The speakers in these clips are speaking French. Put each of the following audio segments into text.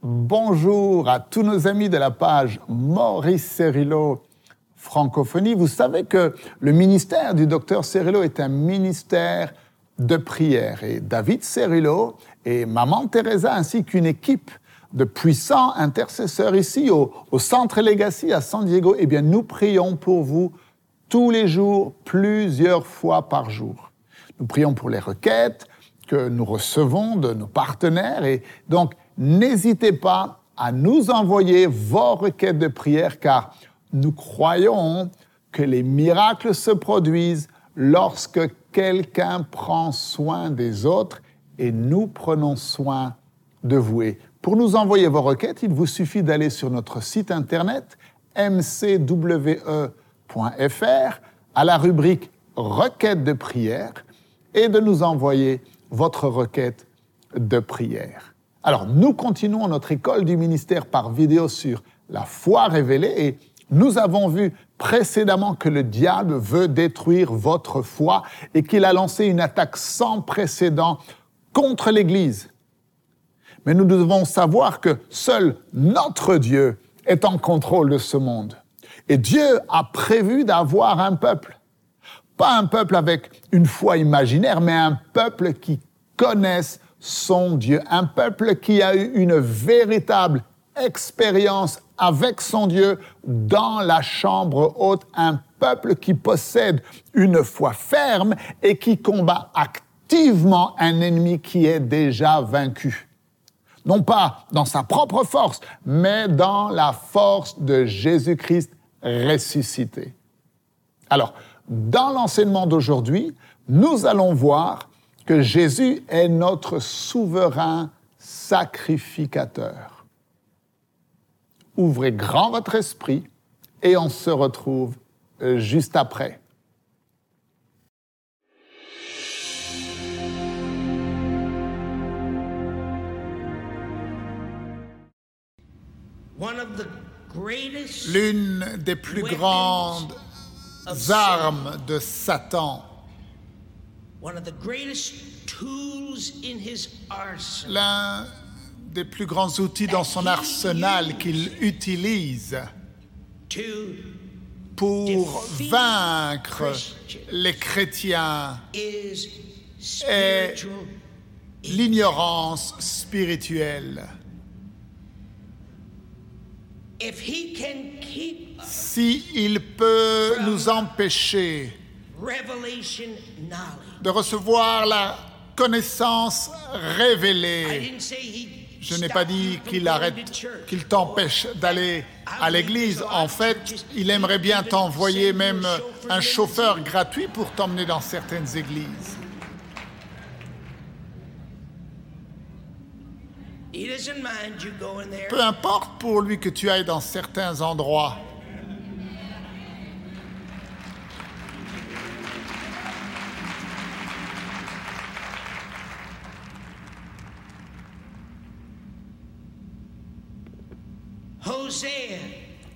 Bonjour à tous nos amis de la page Maurice Cerillo Francophonie. Vous savez que le ministère du docteur Cerillo est un ministère de prière. Et David Cerillo et maman Teresa ainsi qu'une équipe de puissants intercesseurs ici au, Centre Legacy à San Diego, eh bien, nous prions pour vous tous les jours, plusieurs fois par jour. Nous prions pour les requêtes que nous recevons de nos partenaires et donc n'hésitez pas à nous envoyer vos requêtes de prière car nous croyons que les miracles se produisent lorsque quelqu'un prend soin des autres et nous prenons soin de vous. pour nous envoyer vos requêtes, il vous suffit d'aller sur notre site internet mcwe.fr à la rubrique Requêtes de prière et de nous envoyer votre requête de prière. Alors, nous continuons notre école du ministère par vidéo sur la foi révélée et nous avons vu précédemment que le diable veut détruire votre foi et qu'il a lancé une attaque sans précédent contre l'Église. Mais nous devons savoir que seul notre Dieu est en contrôle de ce monde. Et Dieu a prévu d'avoir un peuple. Pas un peuple avec une foi imaginaire, mais un peuple qui connaisse son Dieu. Un peuple qui a eu une véritable expérience avec son Dieu dans la chambre haute. Un peuple qui possède une foi ferme et qui combat activement un ennemi qui est déjà vaincu. Non pas dans sa propre force, mais dans la force de Jésus-Christ ressuscité. Alors, dans l'enseignement d'aujourd'hui, nous allons voir que Jésus est notre souverain sacrificateur. Ouvrez grand votre esprit et on se retrouve juste après. L'une des plus grandes armes de Satan, l'un des plus grands outils dans son arsenal qu'il utilise pour vaincre les chrétiens est l'ignorance spirituelle. S'il peut nous empêcher de recevoir la connaissance révélée, je n'ai pas dit qu'il arrête, qu'il t'empêche d'aller à l'église. En fait, il aimerait bien t'envoyer même un chauffeur gratuit pour t'emmener dans certaines églises. Peu importe pour lui que tu ailles dans certains endroits.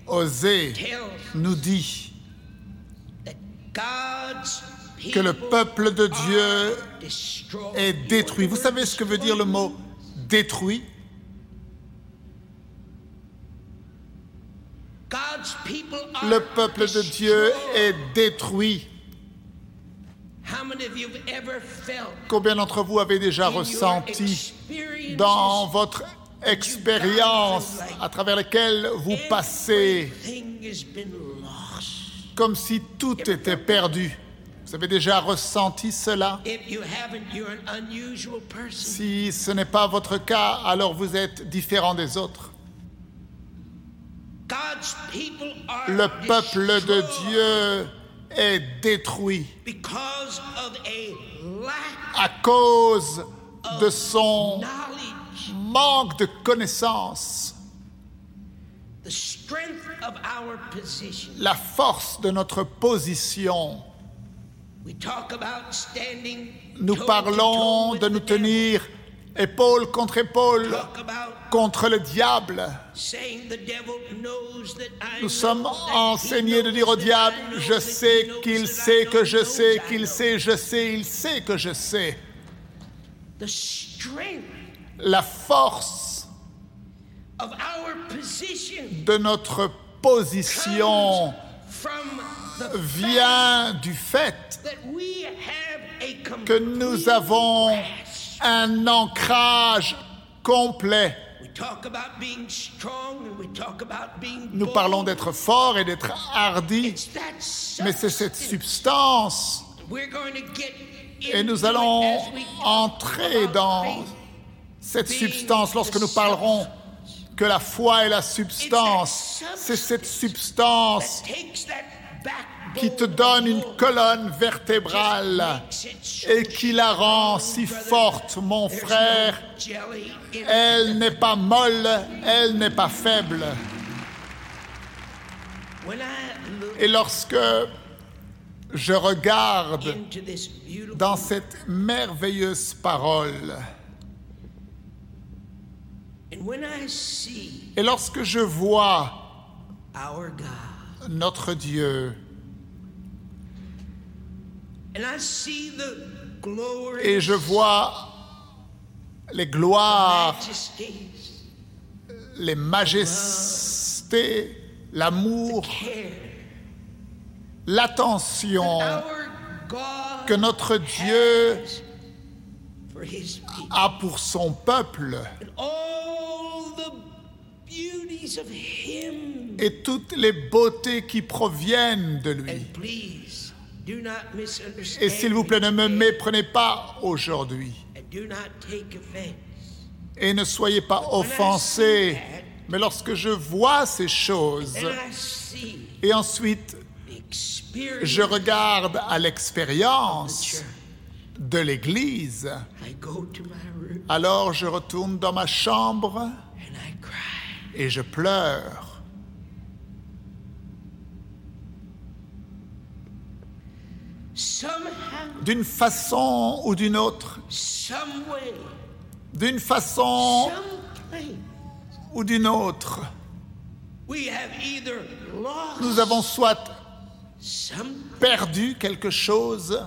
Osée nous dit que le peuple de Dieu est détruit. Vous savez ce que veut dire le mot détruit? Le peuple de Dieu est détruit. Combien d'entre vous avez déjà ressenti dans votre expérience à travers laquelle vous passez comme si tout était perdu. Vous avez déjà ressenti cela? Si ce n'est pas votre cas, alors vous êtes différent des autres. Le peuple de Dieu est détruit à cause de son manque de connaissance. La force de notre position nous parlons de nous tenir épaule contre épaule contre le diable. Nous sommes enseignés de dire au diable, je sais qu'il sait que je sais qu'il sait, je sais, il sait que je sais. La force de notre position vient du fait que nous avons un ancrage complet. Nous parlons d'être fort et d'être hardi, mais c'est cette substance. et nous allons entrer dans. Cette substance lorsque nous parlerons que la foi est la substance. C'est cette substance qui te donne une colonne vertébrale et qui la rend si forte, mon frère. Elle n'est pas molle, elle n'est pas faible. Et lorsque je regarde dans cette merveilleuse parole, et lorsque je vois our God notre Dieu, and I see the glory et je vois les gloires, les majestés, l'amour, l'attention que notre Dieu a pour son peuple et toutes les beautés qui proviennent de lui. and please do not misunderstand Et s'il vous plaît, ne me méprenez pas aujourd'hui. And do not take offense. Et ne soyez pas offensés. Mais lorsque je vois ces choses and I see et ensuite je regarde à of the l'expérience de l'Église, I go to my room. Alors je retourne dans ma chambre et je pleure. somehow D'une façon ou d'une autre, d'une façon ou d'une autre, we have either lost nous avons soit perdu quelque chose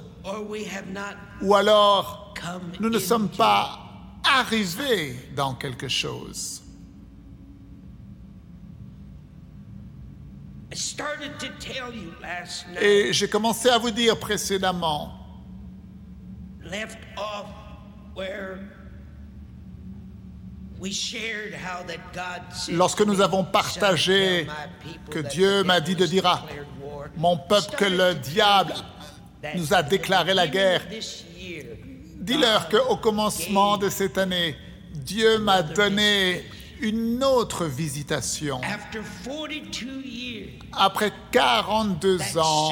ou alors nous ne sommes pas arrivés dans quelque chose. Et j'ai commencé à vous dire précédemment, left off where we shared how that God said Lorsque nous avons "Son, partagé tell my people que Dieu the m'a dit de dire à declared war?" mon peuple que le diable nous a déclaré la guerre. of this year, Dis-leur qu'au commencement de cette année, Dieu m'a donné une autre visitation. After 42 years, Après 42 that ans,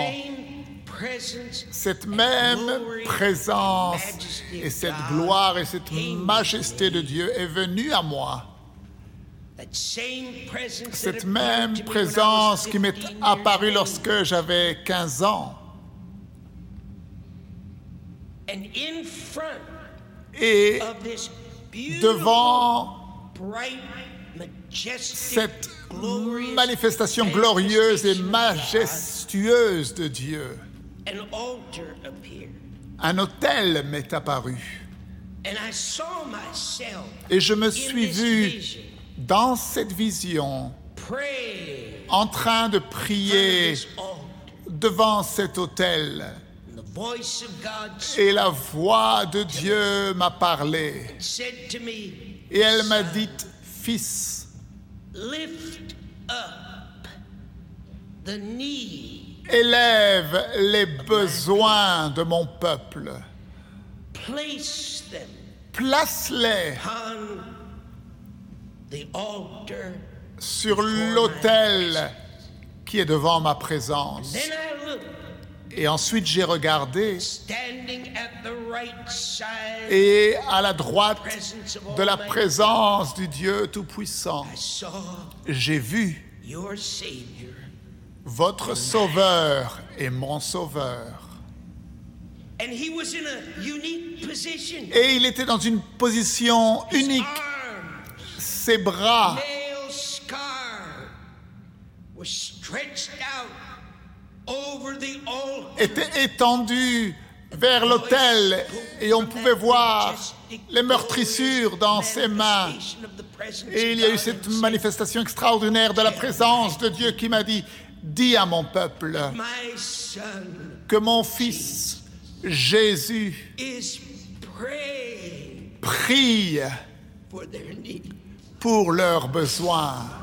cette and même présence majesty et of cette gloire et cette majesté de. Dieu est venue à moi. That same presence that Cette même présence qui m'est 15 years apparue lorsque j'avais 15 ans. And in front Et of this beautiful, devant cette glorious manifestation glorieuse et majestueuse de Dieu, of God, an altar appeared. un autel m'est apparu. And I saw myself Et je me suis vu dans cette vision en train de prier devant cet autel. Et la voix de Dieu m'a parlé. Et elle m'a dit, Fils, Lift up the need, élève les besoins de mon peuple. place them Place-les sur l'autel qui est devant ma présence. Et ensuite j'ai regardé standing at the right side et à la droite de la présence du Dieu Tout-Puissant, I saw j'ai vu votre Sauveur et mon Sauveur. And he was in a unique position. Et il était dans une position unique. Ses bras étaient étendus vers l'autel et on pouvait voir les meurtrissures dans ses mains. Et il y a eu cette manifestation extraordinaire de la présence de Dieu qui m'a dit, dis à mon peuple que mon fils Jésus prie pour leurs besoins.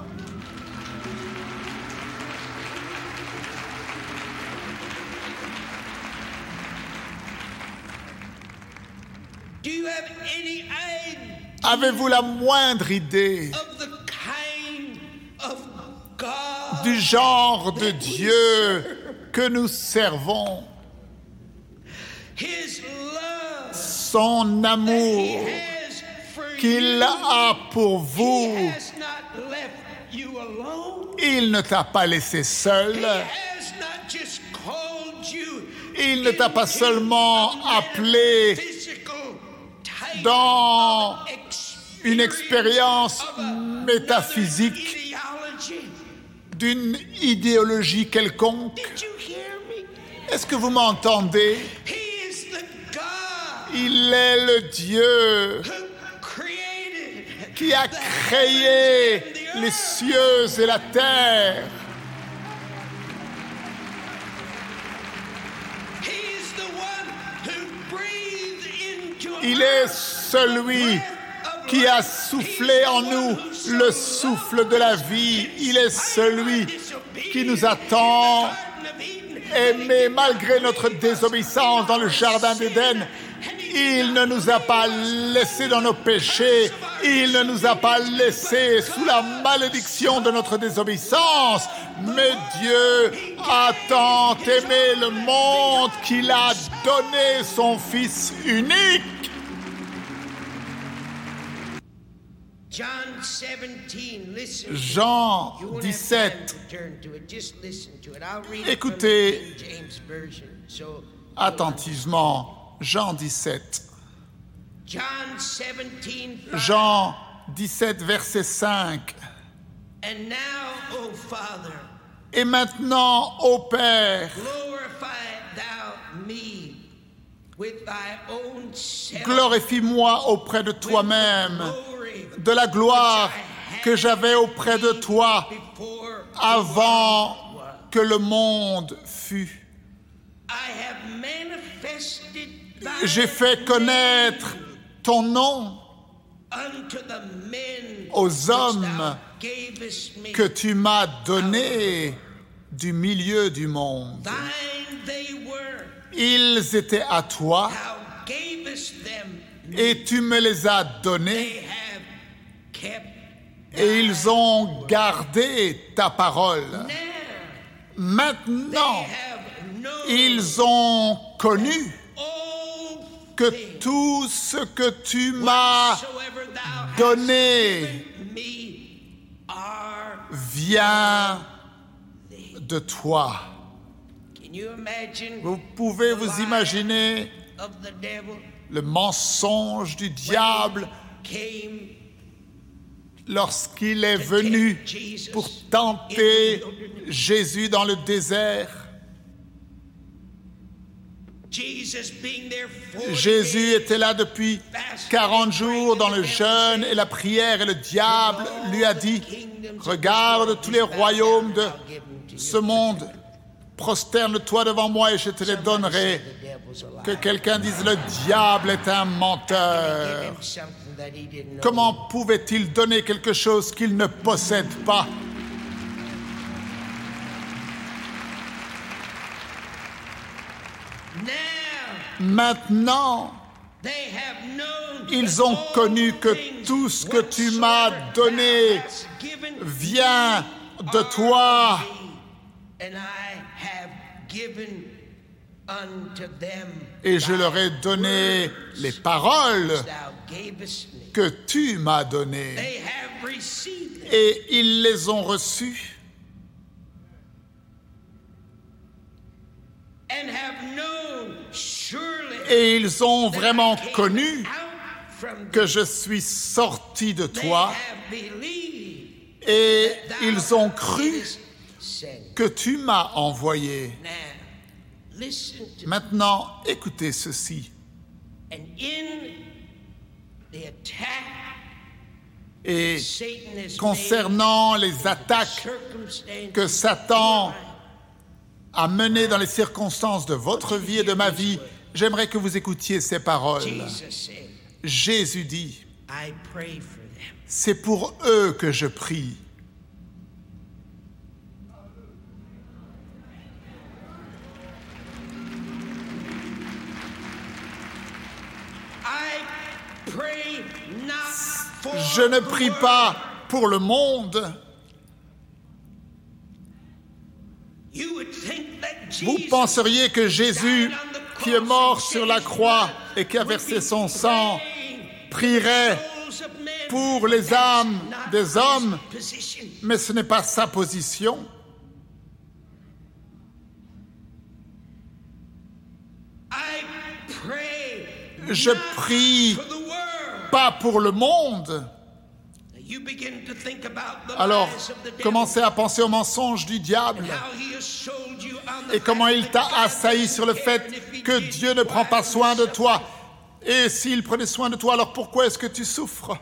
Avez-vous la moindre idée of the kind of God du genre de Dieu que nous servons, His love son amour qu'il you? a pour He vous? has not left you alone. Il ne t'a pas laissé seul. He has not just called you Il ne t'a pas seulement appelé dans une expérience métaphysique d'une idéologie quelconque. Est-ce que vous m'entendez? Il est le Dieu qui a créé les cieux et la terre. Il est celui qui a soufflé en nous le souffle de la vie. Il est celui qui nous a tant aimés malgré notre désobéissance dans le jardin d'Éden. Il ne nous a pas laissés dans nos péchés. Il ne nous a pas laissés sous la malédiction de notre désobéissance. Mais Dieu a tant aimé le monde qu'il a donné son Fils unique. I'll read Écoutez. Attentivement, Jean 17. John 17, 5. Jean 17, verset 5. And now, O Father, Et maintenant, ô Père, glorify thou me with thy own self. glorifie-moi auprès de toi-même de la gloire que j'avais auprès de toi avant que le monde fût. J'ai fait connaître ton nom aux hommes que tu m'as donnés du milieu du monde. Ils étaient à toi et tu me les as donnés. Et ils ont gardé ta parole. Maintenant, ils ont connu que tout ce que tu m'as donné vient de toi. Vous pouvez vous imaginer le mensonge du diable lorsqu'il est venu pour tenter Jésus dans le désert. Jesus being there 40 Jésus était là depuis 40 jours dans le jeûne et la prière et le diable lui a dit, regarde tous les royaumes de ce monde, prosterne-toi devant moi et je te les donnerai. Que quelqu'un dise, le diable est un menteur. Comment pouvait-il donner quelque chose qu'il ne possède pas? Maintenant, Ils ont connu que tout ce que tu m'as donné vient de toi. Et je leur ai donné les paroles que tu m'as données. They have received them. Et ils les ont reçues et ils ont vraiment connu que je suis sorti de toi et ils ont cru. Que tu m'as envoyé. Maintenant, écoutez ceci. And in the attack, Et concernant les attaques que Satan a menées dans les circonstances de votre vie et de ma vie, j'aimerais que vous écoutiez ces paroles. Jésus dit, c'est pour eux que je prie. Je ne prie pas pour le monde. Vous penseriez que Jésus, qui est mort sur la croix et qui a versé son sang, prierait pour les âmes des hommes, mais ce n'est pas sa position. Je prie. Pas pour le monde. Alors, commencez à penser aux mensonges du diable et comment il t'a assailli sur le fait que Dieu ne prend pas soin de toi. Et s'il prenait soin de toi, alors pourquoi est-ce que tu souffres?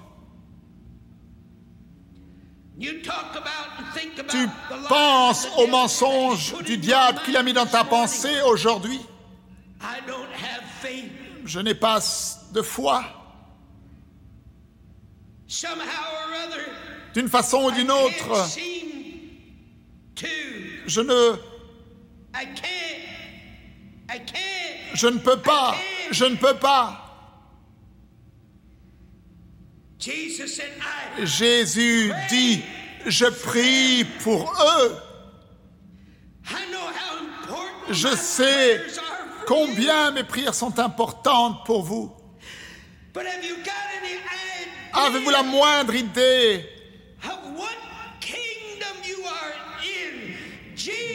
Tu penses aux mensonges du diable qu'il a mis dans ta pensée aujourd'hui. Je n'ai pas de foi. Somehow or other, D'une façon ou d'une autre, je ne, I can't. I can't. je ne peux pas, je ne peux pas. Jesus said, I. Jésus dit, je prie pour eux. I know how important Je sais combien mes prières sont importantes pour vous. Avez-vous la moindre idée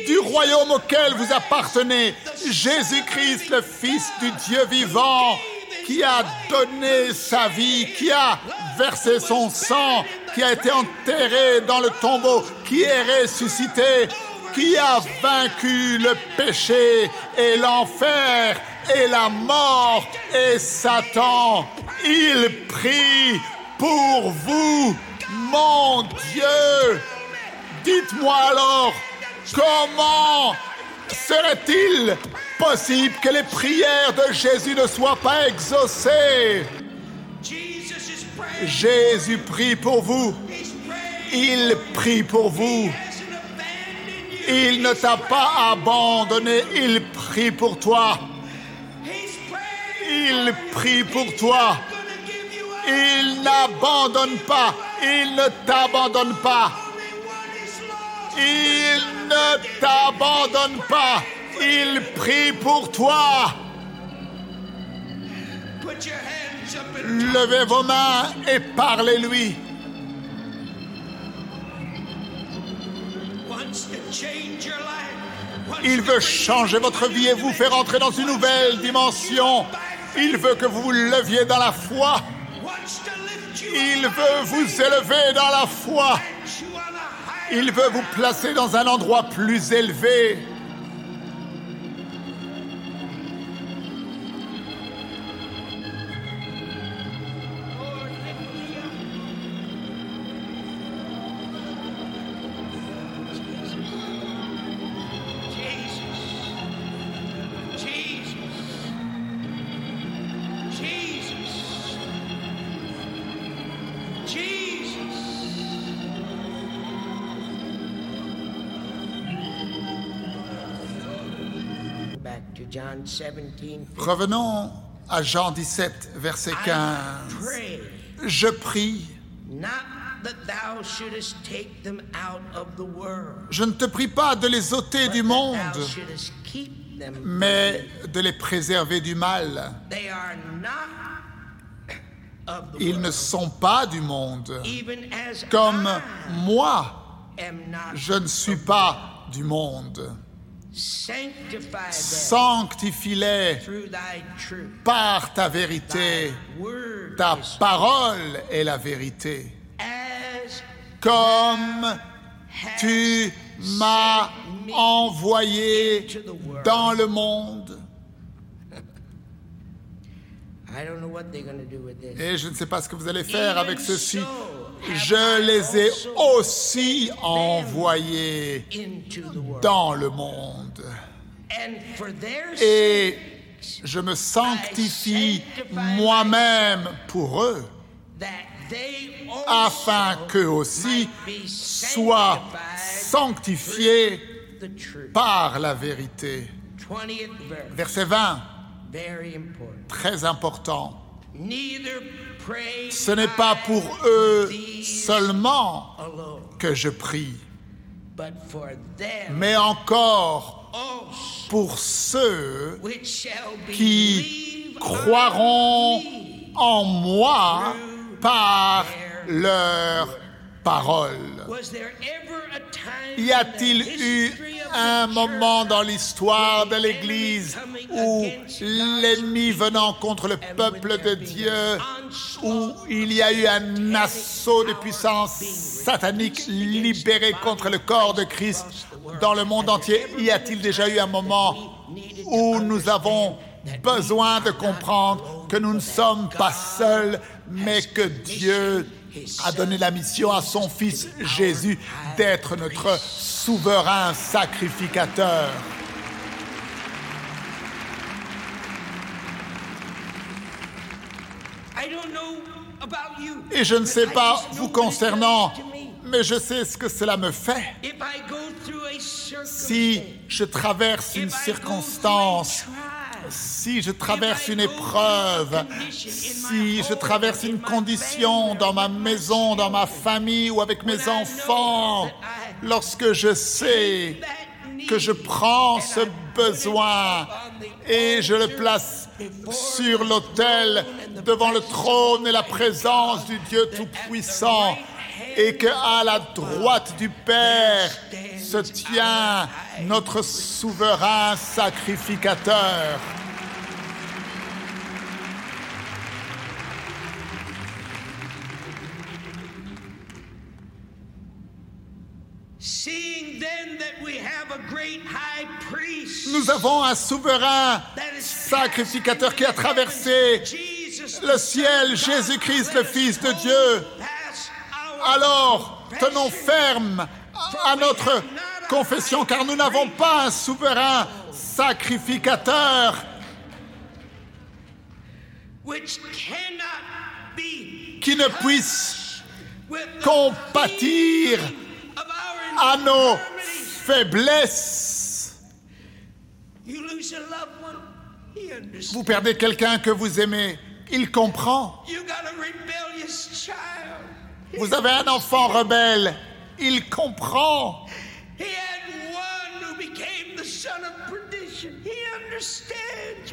du royaume auquel vous appartenez, Jésus-Christ, le Fils du Dieu vivant, qui a donné sa vie, qui a versé son sang, qui a été enterré dans le tombeau, qui est ressuscité, qui a vaincu le péché et l'enfer et la mort et Satan. Il prie pour vous, mon Dieu. Dites-moi alors, comment serait-il possible que les prières de Jésus ne soient pas exaucées? Jésus prie pour vous, il prie pour vous, il ne t'a pas abandonné, il prie pour toi, il prie pour toi, il n'abandonne pas, il ne t'abandonne pas, il ne t'abandonne pas, il prie pour toi. Levez vos mains et parlez-lui. Il veut changer votre vie et vous faire entrer dans une nouvelle dimension. Il veut que vous vous leviez dans la foi. Il veut vous élever dans la foi. Il veut vous placer dans un endroit plus élevé. Revenons à Jean 17, verset I 15. pray Je prie. Je ne te prie pas de les ôter du monde, mais de les préserver du mal. Ils ne sont pas du monde. Comme moi, je ne suis pas du monde. Sanctifie-les par ta vérité. Ta parole est la vérité. Comme tu m'as envoyé dans le monde. Et je ne sais pas ce que vous allez faire avec ceci. Je les ai aussi envoyés dans le monde. And for their Et je me sanctifie moi-même pour eux, afin qu'eux aussi soient sanctifiés par la vérité. 20th verse, Verset 20, very important. très important. Neither pray Ce n'est pas pour eux seulement que je prie, but for them mais encore pour ceux qui croiront en moi par leur parole. Was there ever a time Y a-t-il eu un moment dans l'histoire de l'Église où l'ennemi venant contre le peuple de Dieu, où il y a eu un assaut de puissance satanique libéré contre le corps de Christ dans le monde entier. Y a-t-il déjà eu un moment où nous avons besoin de comprendre que nous ne sommes pas seuls, mais que Dieu a donné la mission à son Fils Jésus d'être notre souverain sacrificateur. Et je ne sais pas vous concernant, mais je sais ce que cela me fait. Si je traverse une circonstance, si je traverse une épreuve, si je traverse une condition dans ma maison, dans ma famille ou avec mes enfants, lorsque je sais que je prends ce besoin et je le place sur l'autel devant le trône et la présence du Dieu Tout-Puissant et que à la droite du Père se tient notre souverain sacrificateur. Nous avons un souverain sacrificateur qui a traversé le ciel, Jésus-Christ, le Fils de Dieu. Alors, tenons ferme à notre confession, car nous n'avons pas un souverain sacrificateur qui ne puisse compatir à nos faiblesses. Vous perdez quelqu'un que vous aimez, il comprend. Vous avez un enfant rebelle, il comprend.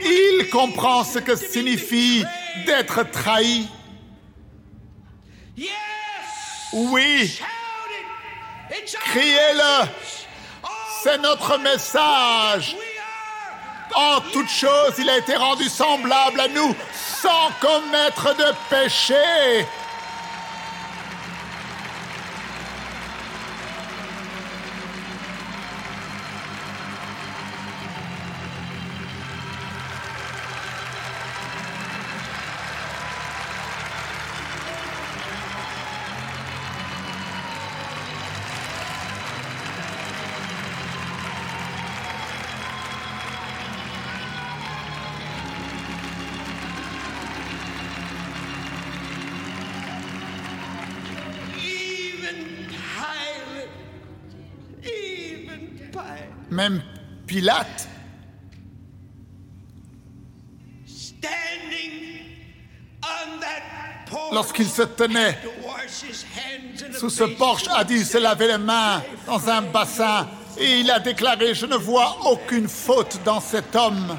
Il comprend ce que signifie d'être trahi. Yes. Oui, Criez-le. c'est notre message. En toute chose, il a été rendu semblable à nous sans commettre de péché. Même Pilate, lorsqu'il se tenait sous ce porche, a dû se laver les mains dans un bassin et il a déclaré, je ne vois aucune faute dans cet homme.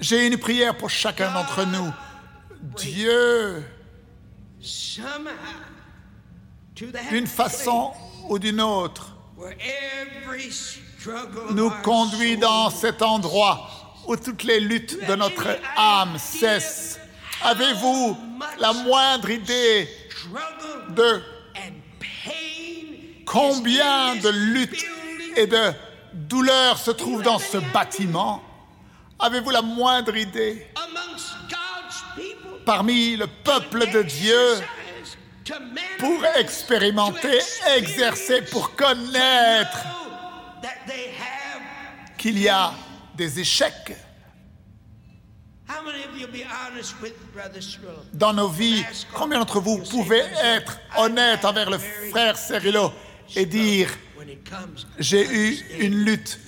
J'ai une prière pour chacun d'entre nous. Dieu, d'une façon ou d'une autre, nous conduit dans cet endroit où toutes les luttes de notre âme cessent. Avez-vous la moindre idée de combien de luttes et de douleurs se trouvent dans ce bâtiment? Avez-vous la moindre idée parmi le peuple de Dieu pour expérimenter, exercer, pour connaître qu'il y a des échecs dans nos vies. Combien d'entre vous pouvez être honnête envers le frère Cerullo et dire j'ai eu une lutte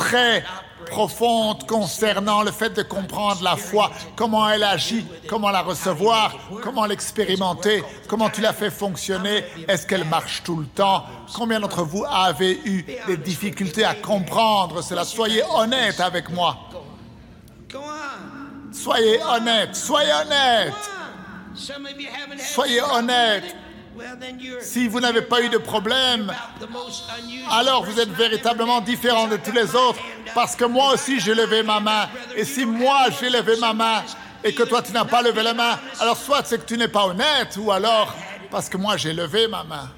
très profonde concernant le fait de comprendre la foi, comment elle agit, comment la recevoir, comment l'expérimenter, comment tu la fais fonctionner, est-ce qu'elle marche tout le temps Combien d'entre vous avez eu des difficultés à comprendre cela? Soyez honnête avec moi. Soyez honnête, soyez honnête. Soyez honnête. Si vous n'avez pas eu de problème, alors vous êtes véritablement différent de tous les autres, parce que moi aussi j'ai levé ma main. Et si moi j'ai levé ma main et que toi tu n'as pas levé la main, alors soit c'est que tu n'es pas honnête, ou alors parce que moi j'ai levé ma main.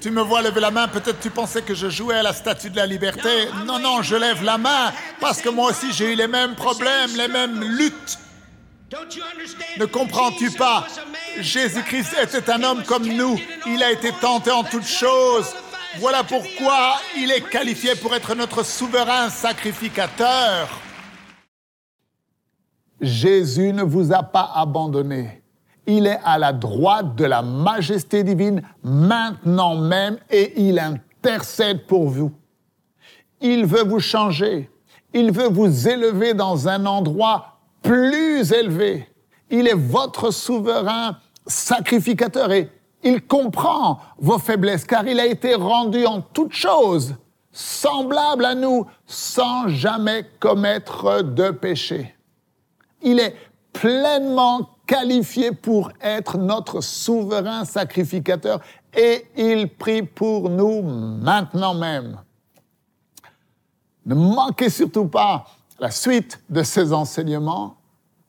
Tu me vois lever la main, peut-être tu pensais que je jouais à la statue de la liberté. Non, non, je lève la main, parce que moi aussi j'ai eu les mêmes problèmes, les mêmes luttes. Don't you understand? Ne comprends-tu pas? Jésus-Christ était un homme comme nous. Il a été tenté en toutes choses. Voilà pourquoi our il est qualifié pour être notre souverain sacrificateur. Jésus ne vous a pas abandonné. Il est à la droite de la majesté divine maintenant même et il intercède pour vous. Il veut vous changer. Il veut vous élever dans un endroit plus élevé. Il est votre souverain sacrificateur et il comprend vos faiblesses car il a été rendu en toutes choses semblable à nous sans jamais commettre de péché. Il est pleinement qualifié pour être notre souverain sacrificateur et il prie pour nous maintenant même. Ne manquez surtout pas la suite de ces enseignements.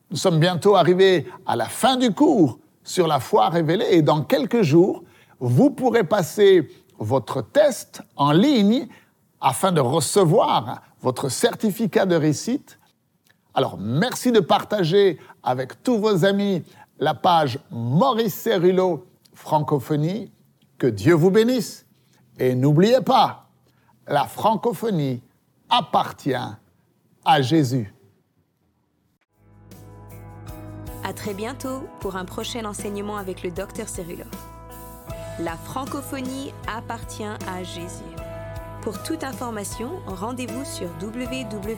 Nous sommes bientôt arrivés à la fin du cours sur la foi révélée et dans quelques jours, vous pourrez passer votre test en ligne afin de recevoir votre certificat de réussite. Alors, merci de partager avec tous vos amis la page Maurice Cerullo Francophonie. Que Dieu vous bénisse. Et n'oubliez pas, la francophonie appartient à Jésus. À très bientôt pour un prochain enseignement avec le Dr Cerullo. La francophonie appartient à Jésus. Pour toute information, rendez-vous sur www.mcwe.fr.